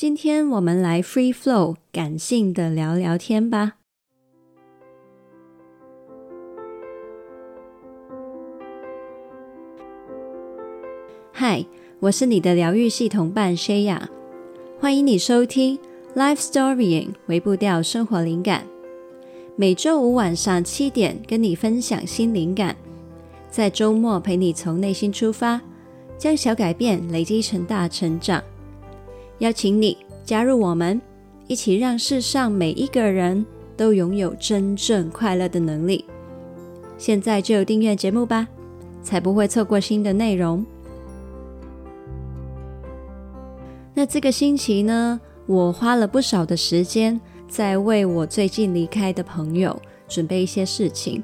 今天我们来 free flow 感性的聊聊天吧。嗨，我是你的疗愈系统伴 Shaya，欢迎你收听 Life Storying 微步调生活灵感。每周五晚上七点跟你分享新灵感，在周末陪你从内心出发，将小改变累积成大成长。邀请你加入我们，一起让世上每一个人都拥有真正快乐的能力。现在就订阅节目吧，才不会错过新的内容。那这个星期呢，我花了不少的时间在为我最近离开的朋友准备一些事情。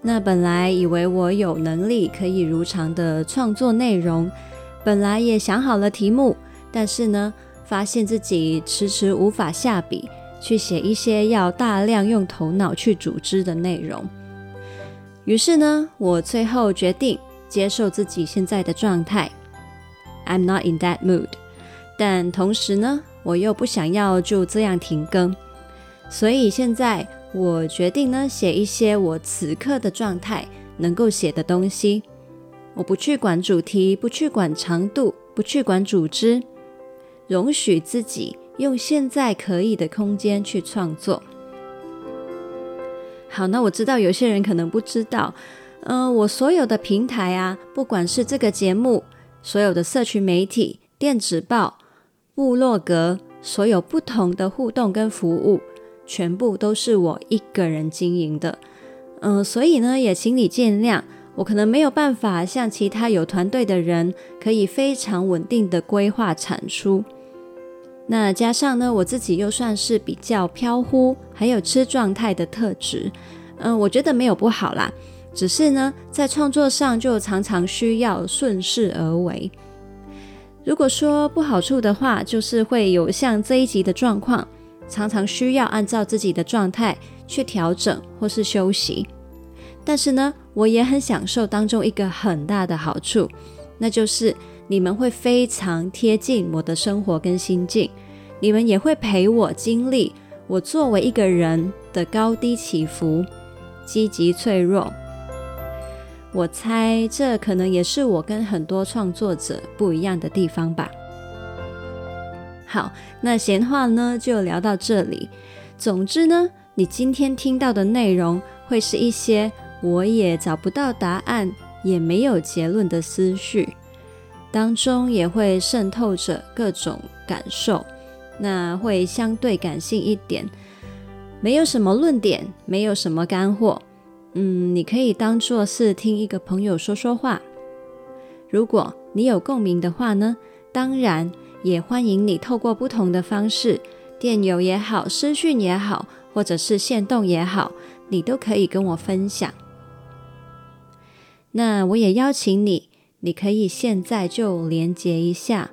那本来以为我有能力可以如常的创作内容，本来也想好了题目，但是呢，发现自己迟迟无法下笔去写一些要大量用头脑去组织的内容。于是呢，我最后决定接受自己现在的状态。I'm not in that mood. 但同时呢，我又不想要就这样停更，所以现在我决定呢，写一些我此刻的状态能够写的东西。我不去管主题，不去管长度，不去管组织，容许自己用现在可以的空间去创作。好，那我知道有些人可能不知道，嗯、我所有的平台啊，不管是这个节目，所有的社群媒体、电子报。部落格所有不同的互动跟服务，全部都是我一个人经营的。嗯、所以呢，也请你见谅，我可能没有办法像其他有团队的人，可以非常稳定的规划产出。那加上呢，我自己又算是比较飘忽，还有吃状态的特质。嗯、我觉得没有不好啦，只是呢，在创作上就常常需要顺势而为。如果说不好处的话，就是会有像这一集的状况，常常需要按照自己的状态去调整或是休息。但是呢，我也很享受当中一个很大的好处，那就是你们会非常贴近我的生活跟心境，你们也会陪我经历我作为一个人的高低起伏、积极脆弱。我猜这可能也是我跟很多创作者不一样的地方吧。好，那闲话呢就聊到这里。总之呢，你今天听到的内容会是一些我也找不到答案，也没有结论的思绪，当中也会渗透着各种感受，那会相对感性一点，没有什么论点，没有什么干货。嗯，你可以当做是听一个朋友说说话。如果你有共鸣的话呢，当然也欢迎你透过不同的方式，电邮也好，私讯也好，或者是线动也好，你都可以跟我分享。那我也邀请你，你可以现在就连接一下，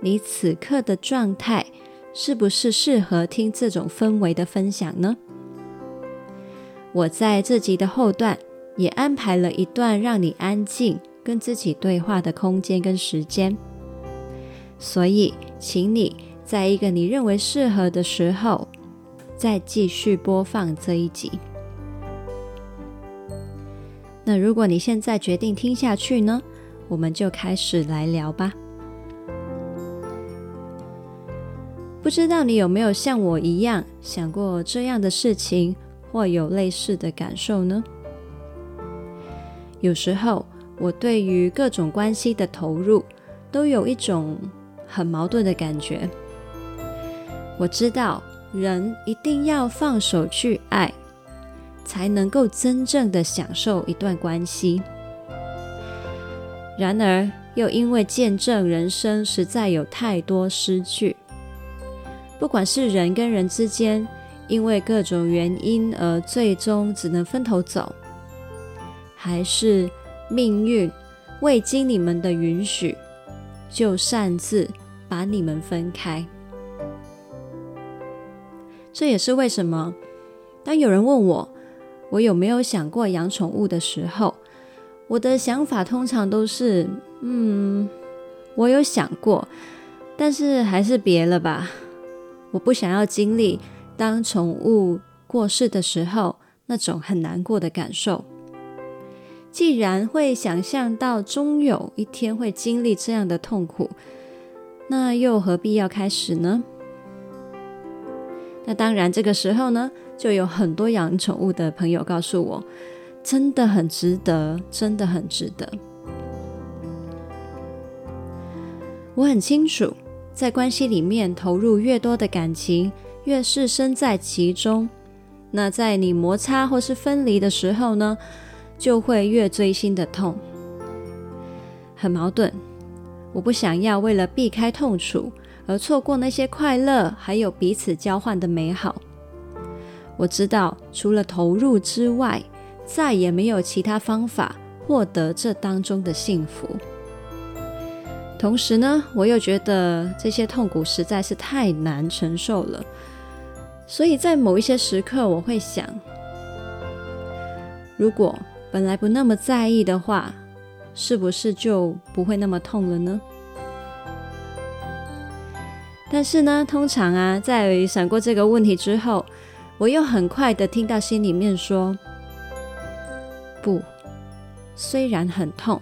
你此刻的状态是不是适合听这种氛围的分享呢？我在这集的后段也安排了一段让你安静跟自己对话的空间跟时间，所以请你在一个你认为适合的时候再继续播放这一集。那如果你现在决定听下去呢，我们就开始来聊吧。不知道你有没有像我一样想过这样的事情？或有类似的感受呢？有时候，我对于各种关系的投入，都有一种很矛盾的感觉。我知道，人一定要放手去爱，才能够真正的享受一段关系。然而，又因为见证人生实在有太多失去，不管是人跟人之间。因为各种原因而最终只能分头走，还是命运未经你们的允许就擅自把你们分开？这也是为什么，当有人问我我有没有想过养宠物的时候，我的想法通常都是：嗯，我有想过，但是还是别了吧，我不想要经历当宠物过世的时候那种很难过的感受。既然会想象到终有一天会经历这样的痛苦，那又何必要开始呢？那当然，这个时候呢，就有很多养宠物的朋友告诉我，真的很值得，真的很值得。我很清楚，在关系里面投入越多的感情，越是身在其中。那在你摩擦或是分离的时候呢，就会越锥心的痛，很矛盾。我不想要为了避开痛楚而错过那些快乐，还有彼此交换的美好。我知道，除了投入之外，再也没有其他方法获得这当中的幸福。同时呢，我又觉得这些痛苦实在是太难承受了，所以在某一些时刻，我会想，如果本来不那么在意的话，是不是就不会那么痛了呢？但是呢，通常啊，在闪过这个问题之后，我又很快的听到心里面说：“不，虽然很痛，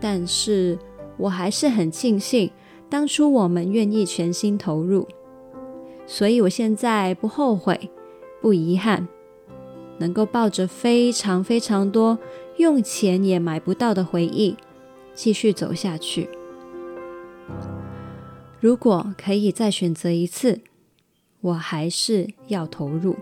但是我还是很庆幸当初我们愿意全心投入，所以我现在不后悔，不遗憾，能够抱着非常非常多。”用钱也买不到的回忆，继续走下去。如果可以再选择一次，我还是要投入。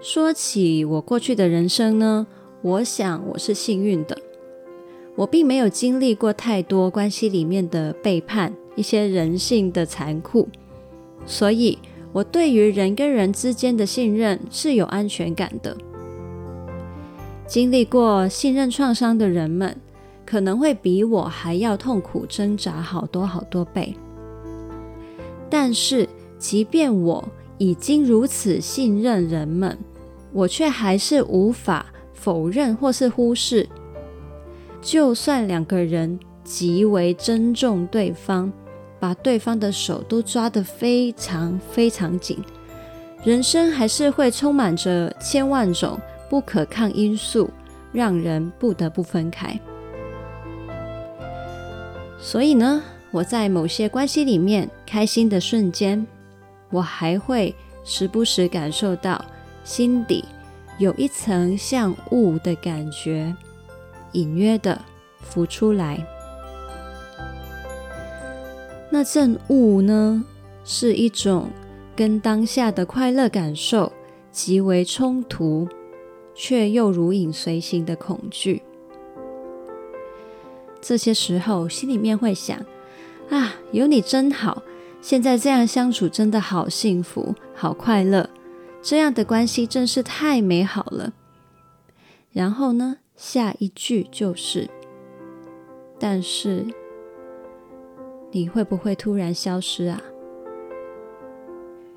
说起我过去的人生呢，我想我是幸运的，我并没有经历过太多关系里面的背叛，一些人性的残酷，所以。我对于人跟人之间的信任是有安全感的。经历过信任创伤的人们，可能会比我还要痛苦挣扎好多好多倍。但是，即便我已经如此信任人们，我却还是无法否认或是忽视，就算两个人极为珍重对方。把对方的手都抓得非常非常紧，人生还是会充满着千万种不可抗因素，让人不得不分开。所以呢，我在某些关系里面开心的瞬间，我还会时不时感受到心底有一层像雾的感觉，隐约的浮出来。那阵雾呢，是一种跟当下的快乐感受极为冲突，却又如影随形的恐惧。这些时候，心里面会想：啊，有你真好，现在这样相处真的好幸福、好快乐，这样的关系真是太美好了。然后呢，下一句就是：但是。你会不会突然消失啊？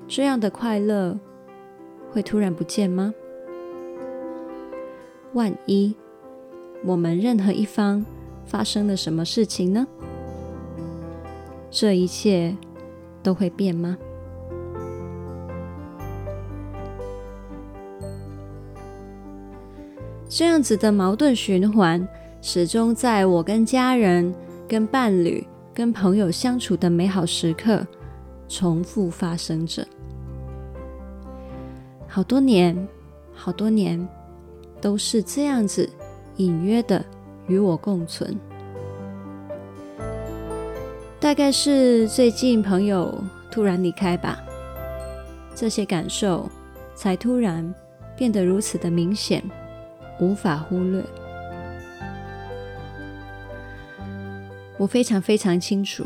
这样的快乐会突然不见吗？万一我们任何一方发生了什么事情呢？这一切都会变吗？这样子的矛盾循环，始终在我跟家人、跟伴侣。跟朋友相处的美好时刻，重复发生着。好多年，好多年，都是这样子隐约的与我共存。大概是最近朋友突然离开吧，这些感受才突然变得如此的明显，无法忽略。我非常非常清楚，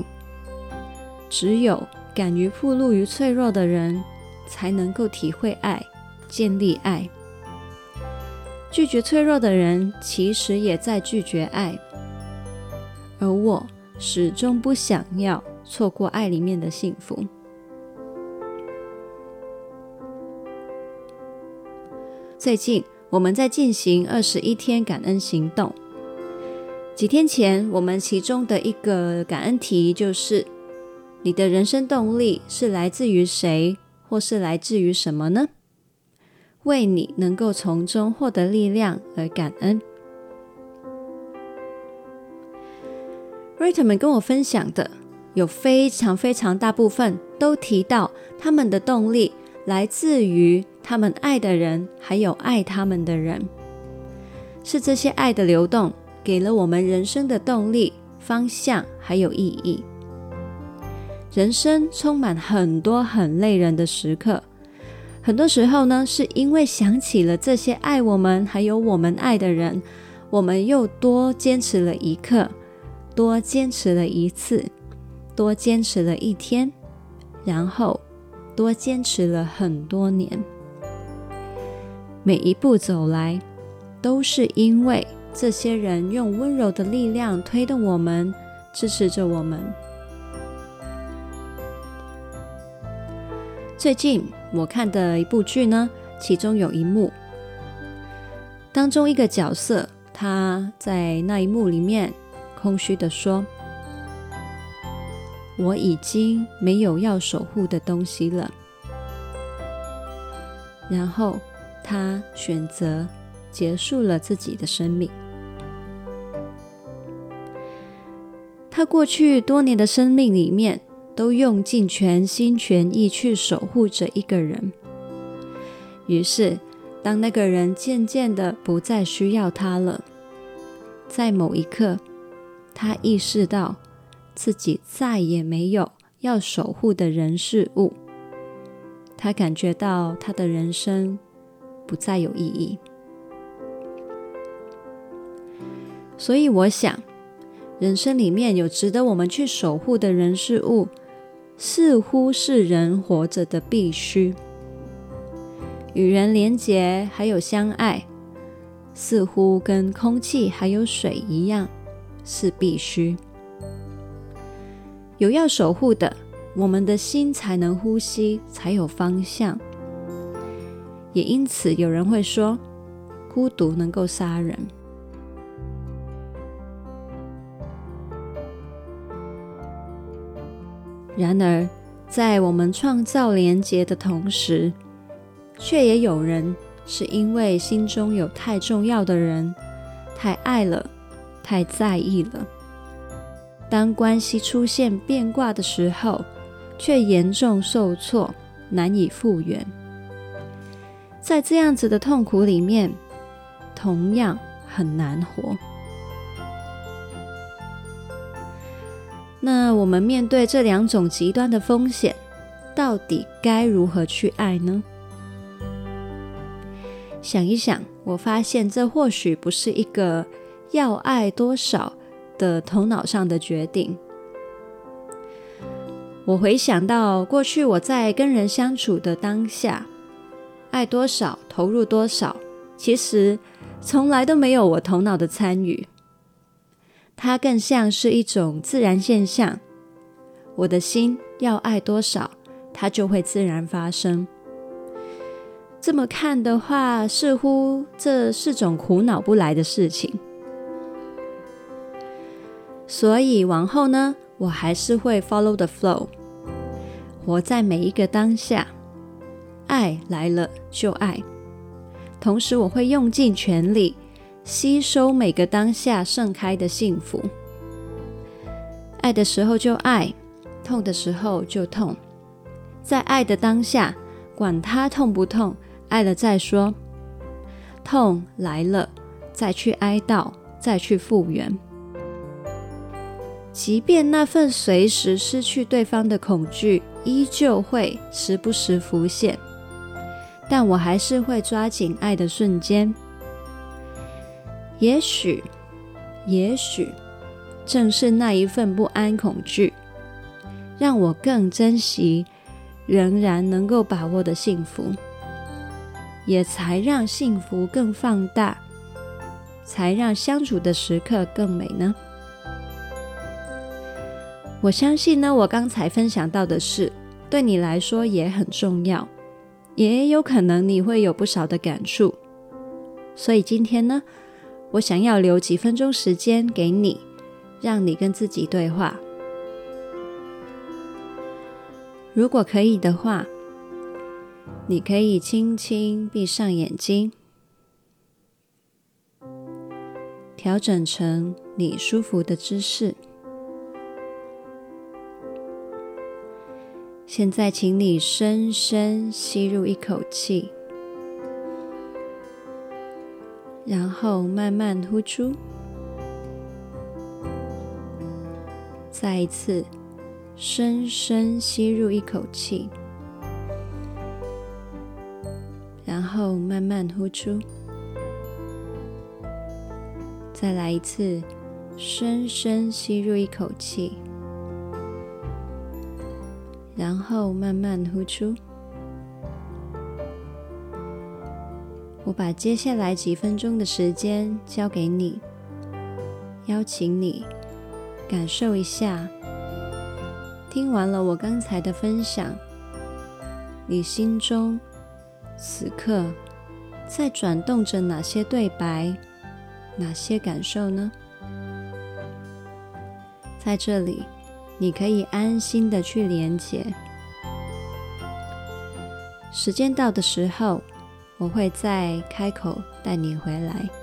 只有敢于暴露于脆弱的人，才能够体会爱、建立爱。拒绝脆弱的人，其实也在拒绝爱。而我始终不想要错过爱里面的幸福。最近我们在进行二十一天感恩行动。几天前，我们其中的一个感恩题就是：你的人生动力是来自于谁，或是来自于什么呢？为你能够从中获得力量而感恩。Writer 们跟我分享的，有非常非常大部分都提到他们的动力来自于他们爱的人，还有爱他们的人，是这些爱的流动。给了我们人生的动力、方向还有意义。人生充满很多很累人的时刻，很多时候呢，是因为想起了这些爱我们还有我们爱的人，我们又多坚持了一刻，多坚持了一次，多坚持了一天，然后多坚持了很多年。每一步走来，都是因为。这些人用温柔的力量推动我们，支持着我们。最近我看的一部剧呢，其中有一幕，当中一个角色他在那一幕里面空虚地说：“我已经没有要守护的东西了。”然后他选择结束了自己的生命。他过去多年的生命里面，都用尽全心全意去守护着一个人。于是，当那个人渐渐的不再需要他了，在某一刻，他意识到自己再也没有要守护的人事物。他感觉到他的人生不再有意义。所以，我想。人生里面有值得我们去守护的人事物，似乎是人活着的必须。与人连结还有相爱，似乎跟空气还有水一样，是必须。有要守护的，我们的心才能呼吸，才有方向。也因此，有人会说，孤独能够杀人。然而，在我们创造连结的同时，却也有人是因为心中有太重要的人，太爱了，太在意了。当关系出现变卦的时候，却严重受挫，难以复原。在这样子的痛苦里面，同样很难活。那我们面对这两种极端的风险，到底该如何去爱呢？想一想，我发现这或许不是一个要爱多少的头脑上的决定。我回想到过去我在跟人相处的当下，爱多少，投入多少，其实从来都没有我头脑的参与。它更像是一种自然现象。我的心要爱多少，它就会自然发生。这么看的话，似乎这是种苦恼不来的事情。所以往后呢，我还是会 follow the flow，活在每一个当下，爱来了就爱，同时我会用尽全力。吸收每个当下盛开的幸福，爱的时候就爱，痛的时候就痛。在爱的当下，管它痛不痛，爱了再说。痛来了，再去哀悼，再去复原。即便那份随时失去对方的恐惧依旧会时不时浮现，但我还是会抓紧爱的瞬间。也许，也许，正是那一份不安、恐惧，让我更珍惜仍然能够把握的幸福，也才让幸福更放大，才让相处的时刻更美呢。我相信呢，我刚才分享到的事，对你来说也很重要，也有可能你会有不少的感触，所以今天呢。我想要留几分钟时间给你，让你跟自己对话。如果可以的话，你可以轻轻闭上眼睛，调整成你舒服的姿势。现在，请你深深吸入一口气，然后慢慢呼出。再一次。深深吸入一口气，然后慢慢呼出。再来一次，深深吸入一口气，然后慢慢呼出。我把接下来几分钟的时间交给你，邀请你感受一下。听完了我刚才的分享，你心中此刻在转动着哪些对白，哪些感受呢？在这里，你可以安心的去连接。时间到的时候，我会再开口带你回来。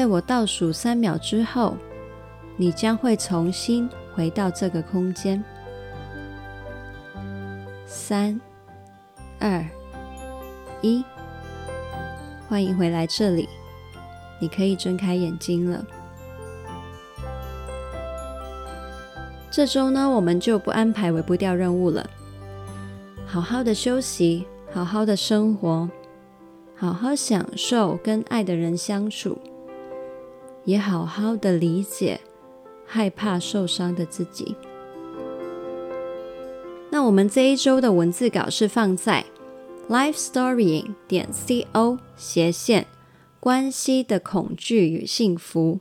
在我倒数三秒之后，你将会重新回到这个空间。三、二、一，欢迎回来这里，你可以睁开眼睛了。这周呢，我们就不安排微步调任务了，好好的休息，好好的生活，好好享受跟爱的人相处，也好好的理解害怕受伤的自己。那我们这一周的文字稿是放在 lifestorying 点 co 斜线关系的恐惧与幸福。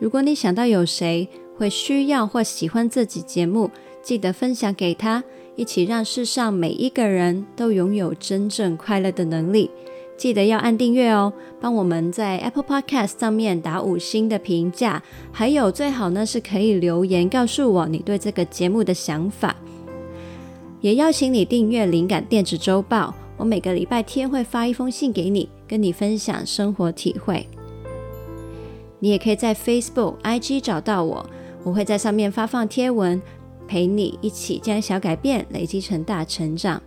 如果你想到有谁会需要或喜欢这集节目，记得分享给他，一起让世上每一个人都拥有真正快乐的能力。记得要按订阅哦，帮我们在 Apple Podcast 上面打五星的评价，还有最好呢是可以留言告诉我你对这个节目的想法。也邀请你订阅灵感电子周报，我每个礼拜天会发一封信给你，跟你分享生活体会。你也可以在 Facebook、IG 找到我，我会在上面发放贴文。陪你一起将小改变累积成大成长。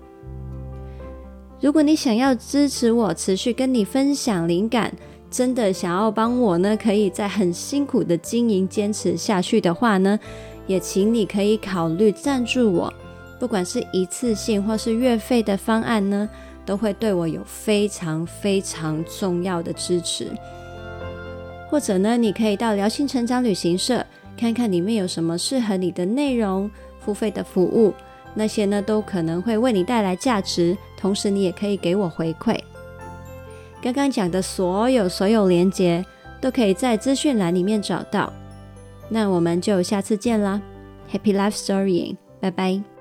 如果你想要支持我，持续跟你分享灵感，真的想要帮我呢，可以在很辛苦的经营坚持下去的话呢，也请你可以考虑赞助我，不管是一次性或是月费的方案呢，都会对我有非常非常重要的支持。或者呢，你可以到疗心成长旅行社。看看里面有什么适合你的内容，付费的服务，那些呢都可能会为你带来价值，同时你也可以给我回馈。刚刚讲的所有所有连接都可以在资讯栏里面找到。那我们就下次见啦，Happy Life Story，拜拜。